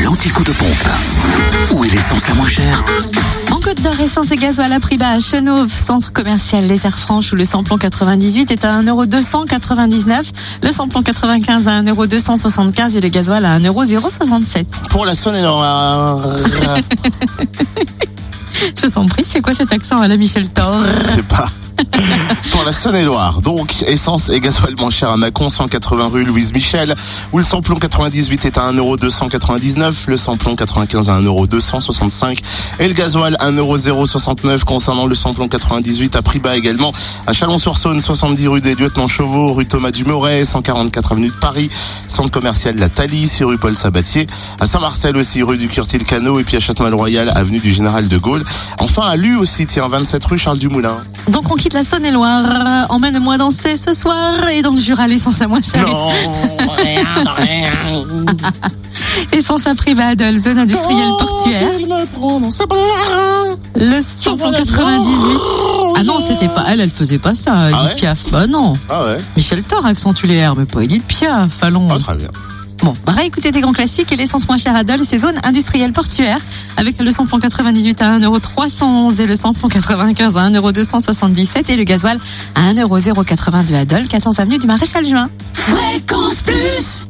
l'anti-coup de pompe. Où est l'essence la moins chère En Côte d'Or, essence et gasoil à prix bas à Chenauve, centre commercial Les Terres Franches où le samplon 98 est à 1,299€, le samplon 95 à 1,275€ et le gasoil à 1,067€. Pour la Saône-et-Loire. Je t'en prie, c'est quoi cet accent à la Michel Thor? Je sais pas. Pour la Saône-et-Loire, donc essence et gasoil moins cher à Mâcon, 180 rue Louise Michel, où le samplon 98 est à 1,299€, le samplon 95 à 1,265€ et le gasoil 1,069€ concernant le samplon 98 à prix bas également à Chalon-sur-Saône, 70 rue des Lieutenants Chauveau, rue Thomas Dumoret, 144 avenue de Paris, centre commercial La Thalie, 6 rue Paul Sabatier, à Saint-Marcel aussi rue du Curtil-Canot et puis à Châteaumal-Royal avenue du Général de Gaulle. Enfin à Lu aussi, tiens, 27 rue Charles Dumoulin. Donc la Saône-et-Loire, emmène-moi danser ce soir et dans le Jura l'essence la moins chère. Non, rien, rien. Essence à prix à zone industrielle portuaire. Ses bras. Le samplon 98. Ah non, c'était pas elle, elle faisait pas ça, Edith Ah ouais? Piaf. Bah non. Ah ouais, Michel Thor accentue les R, mais pas Edith Piaf. Allons. ah, très bien. Bon, réécoutez tes grands classiques et l'essence moins chère à Dole, c'est zone industrielle portuaire, avec le samplon 98 à 1,311€ et le samplon 95 à 1,277€ et le gasoil à 1,082€ à Dole, 14 avenue du Maréchal Juin. Fréquence Plus